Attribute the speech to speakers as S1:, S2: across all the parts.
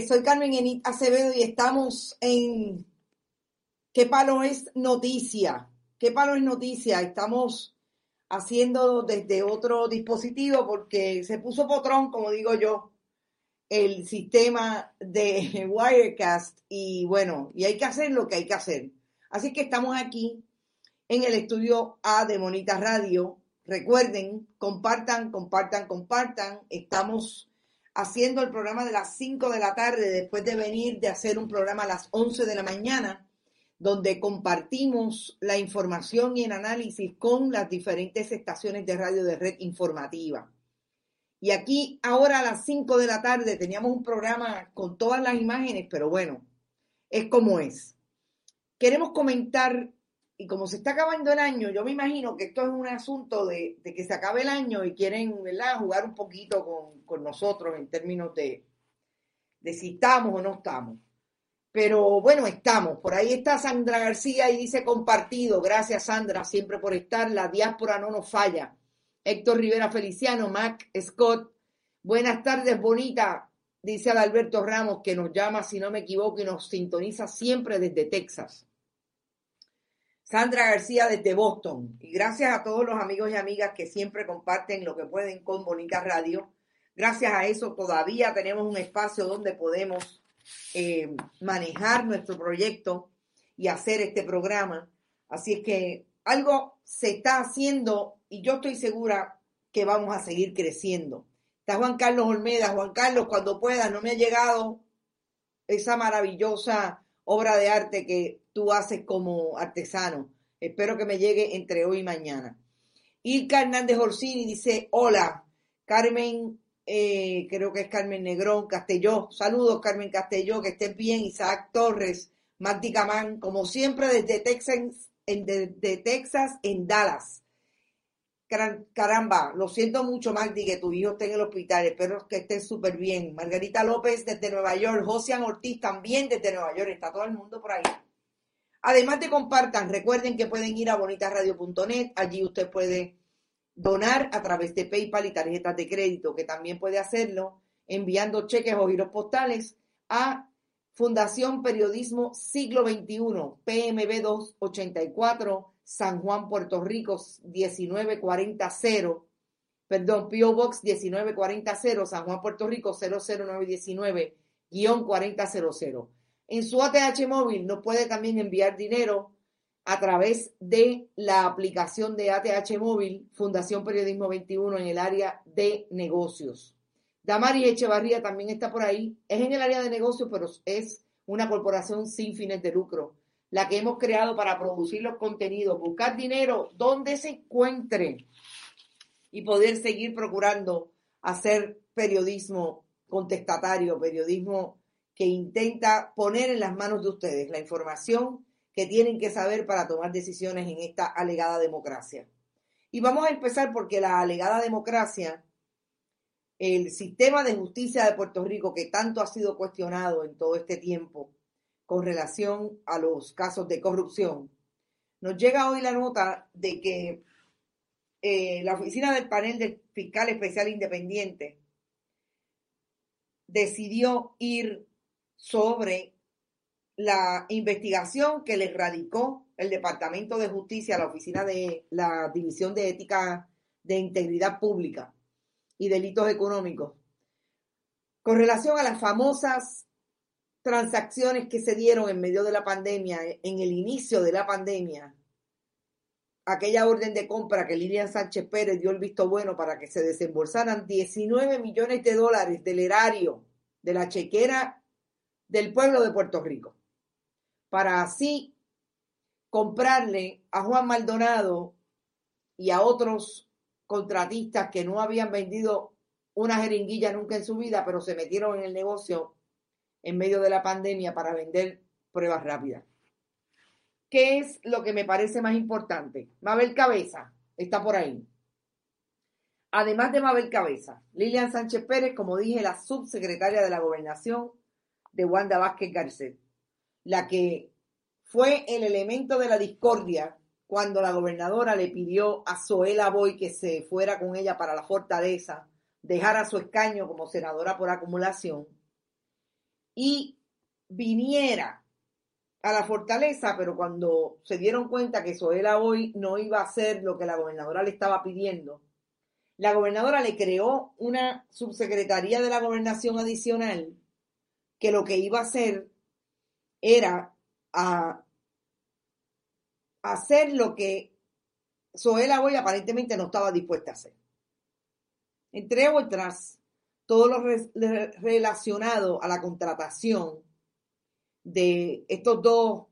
S1: soy Carmen Enit Acevedo y estamos en ¿Qué palo es noticia? ¿Qué palo es noticia? Estamos haciendo desde otro dispositivo porque se puso potrón, como digo yo, el sistema de Wirecast y bueno, y hay que hacer lo que hay que hacer. Así que estamos aquí en el estudio A de Monita Radio. Recuerden, compartan, compartan, compartan. Estamos haciendo el programa de las 5 de la tarde después de venir de hacer un programa a las 11 de la mañana donde compartimos la información y el análisis con las diferentes estaciones de radio de red informativa. Y aquí ahora a las 5 de la tarde teníamos un programa con todas las imágenes, pero bueno, es como es. Queremos comentar, y como se está acabando el año, yo me imagino que esto es un asunto de, que se acabe el año y quieren ¿verdad? jugar un poquito con, nosotros en términos de, si estamos o no estamos. Pero bueno, estamos. Por ahí está Sandra García y dice compartido. Gracias, Sandra, siempre por estar. La diáspora no nos falla. Héctor Rivera Feliciano, Mac Scott. Buenas tardes, bonita. Dice Alberto Ramos que nos llama, si no me equivoco, y nos sintoniza siempre desde Texas. Sandra García desde Boston. Y gracias a todos los amigos y amigas que siempre comparten lo que pueden con Bonita Radio. Gracias a eso todavía tenemos un espacio donde podemos eh, manejar nuestro proyecto y hacer este programa. Así es que algo se está haciendo y yo estoy segura que vamos a seguir creciendo. Está Juan Carlos Olmeda. Juan Carlos, cuando puedas, no me ha llegado esa maravillosa obra de arte que tú haces como artesano. Espero que me llegue entre hoy y mañana. Ilka Hernández Orsini dice, hola, Carmen eh, creo que es Carmen Negrón, Castelló. Saludos, Carmen Castelló, que estén bien. Isaac Torres, Magdi Camán, como siempre desde Texas, en, Texas, en Dallas. Caramba, lo siento mucho, Magdi, que tu hijo esté en el hospital. Espero que esté súper bien. Margarita López desde Nueva York. Josian Ortiz también desde Nueva York. Está todo el mundo por ahí. Además de compartan, recuerden que pueden ir a bonitasradio.net. Allí usted puede donar a través de PayPal y tarjetas de crédito, que también puede hacerlo enviando cheques o giros postales a Fundación Periodismo Siglo XXI, PMB 284, San Juan, Puerto Rico 19400, perdón, PO Box 1940, San Juan, Puerto Rico 00919-4000. En su ATH móvil nos puede también enviar dinero a través de la aplicación de ATH Móvil, Fundación Periodismo 21 en el área de negocios. Damari Echevarría también está por ahí. Es en el área de negocios, pero es una corporación sin fines de lucro, la que hemos creado para producir los contenidos, buscar dinero donde se encuentre y poder seguir procurando hacer periodismo contestatario, periodismo que intenta poner en las manos de ustedes la información que tienen que saber para tomar decisiones en esta alegada democracia. Y vamos a empezar porque la alegada democracia, el sistema de justicia de Puerto Rico que tanto ha sido cuestionado en todo este tiempo con relación a los casos de corrupción, nos llega hoy la nota de que eh, la oficina del panel del fiscal especial independiente decidió ir sobre la investigación que le radicó el Departamento de Justicia a la Oficina de la División de Ética de Integridad Pública y Delitos Económicos. Con relación a las famosas transacciones que se dieron en medio de la pandemia, en el inicio de la pandemia, aquella orden de compra que Lilian Sánchez Pérez dio el visto bueno para que se desembolsaran 19 millones de dólares del erario de la chequera del pueblo de Puerto Rico para así comprarle a Juan Maldonado y a otros contratistas que no habían vendido una jeringuilla nunca en su vida, pero se metieron en el negocio en medio de la pandemia para vender pruebas rápidas. ¿Qué es lo que me parece más importante? Mabel Cabeza está por ahí. Además de Mabel Cabeza, Lilian Sánchez Pérez, como dije, la subsecretaria de la Gobernación de Wanda Vázquez Garcet la que fue el elemento de la discordia cuando la gobernadora le pidió a Zoela Boy que se fuera con ella para la fortaleza, dejara su escaño como senadora por acumulación. Y viniera a la fortaleza, pero cuando se dieron cuenta que Soela hoy no iba a hacer lo que la gobernadora le estaba pidiendo, la gobernadora le creó una subsecretaría de la gobernación adicional que lo que iba a hacer era a hacer lo que Soela hoy aparentemente no estaba dispuesta a hacer. Entre otras, todo lo relacionado a la contratación de estos dos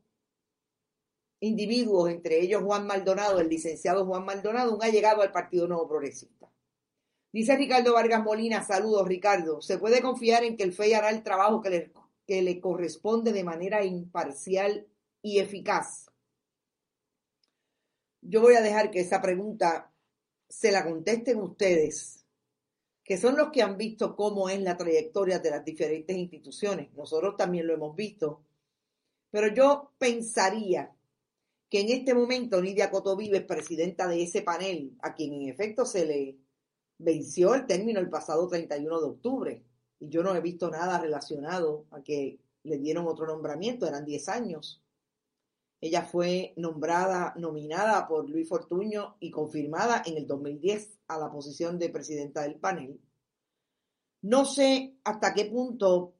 S1: individuos, entre ellos Juan Maldonado, el licenciado Juan Maldonado, un llegado al Partido Nuevo Progresista. Dice Ricardo Vargas Molina, saludos Ricardo, ¿se puede confiar en que el FEI hará el trabajo que le, que le corresponde de manera imparcial y eficaz? Yo voy a dejar que esa pregunta se la contesten ustedes, que son los que han visto cómo es la trayectoria de las diferentes instituciones. Nosotros también lo hemos visto. Pero yo pensaría que en este momento Nidia Cotovives, presidenta de ese panel, a quien en efecto se le venció el término el pasado 31 de octubre, y yo no he visto nada relacionado a que le dieron otro nombramiento, eran 10 años. Ella fue nombrada, nominada por Luis Fortuño y confirmada en el 2010 a la posición de presidenta del panel. No sé hasta qué punto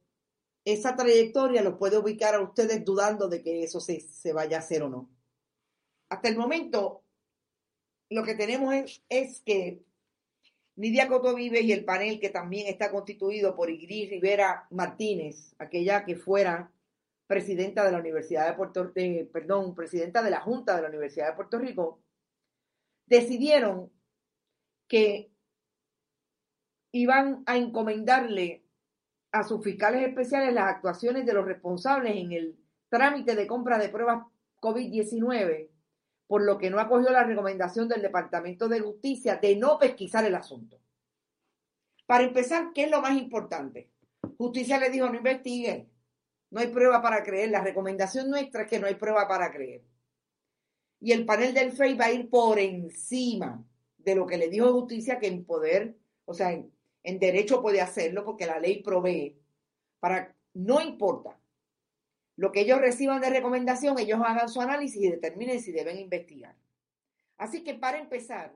S1: esa trayectoria los puede ubicar a ustedes dudando de que eso se, se vaya a hacer o no. Hasta el momento, lo que tenemos es, es que Nidia Coto Vives y el panel que también está constituido por Igris Rivera Martínez, aquella que fuera presidenta de la Universidad de Puerto eh, perdón, presidenta de la Junta de la Universidad de Puerto Rico, decidieron que iban a encomendarle a sus fiscales especiales las actuaciones de los responsables en el trámite de compra de pruebas COVID-19, por lo que no acogió la recomendación del Departamento de Justicia de no pesquisar el asunto. Para empezar, ¿qué es lo más importante? Justicia le dijo, no investiguen, no hay prueba para creer. La recomendación nuestra es que no hay prueba para creer. Y el panel del FEI va a ir por encima de lo que le dijo justicia que en poder, o sea, en, en derecho puede hacerlo porque la ley provee para, no importa lo que ellos reciban de recomendación, ellos hagan su análisis y determinen si deben investigar. Así que para empezar,